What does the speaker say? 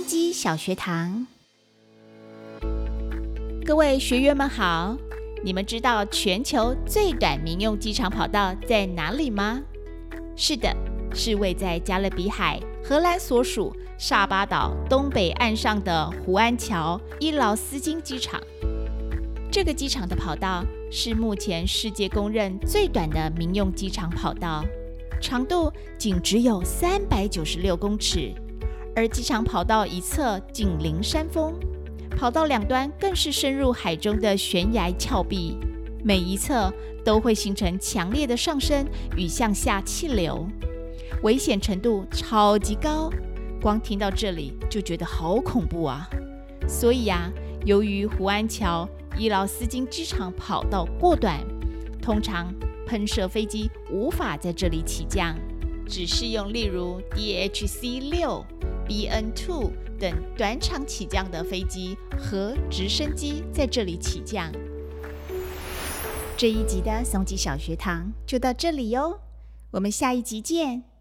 机小学堂，各位学员们好！你们知道全球最短民用机场跑道在哪里吗？是的，是位在加勒比海荷兰所属萨巴岛东北岸上的胡安桥伊劳斯金机场。这个机场的跑道是目前世界公认最短的民用机场跑道，长度仅只有三百九十六公尺。而机场跑道一侧紧邻山峰，跑道两端更是深入海中的悬崖峭壁，每一侧都会形成强烈的上升与向下气流，危险程度超级高。光听到这里就觉得好恐怖啊！所以啊，由于胡安桥伊劳斯金机场跑道过短，通常喷射飞机无法在这里起降，只适用例如 DHC 六。Bn two 等短场起降的飞机和直升机在这里起降。这一集的松吉小学堂就到这里哟，我们下一集见。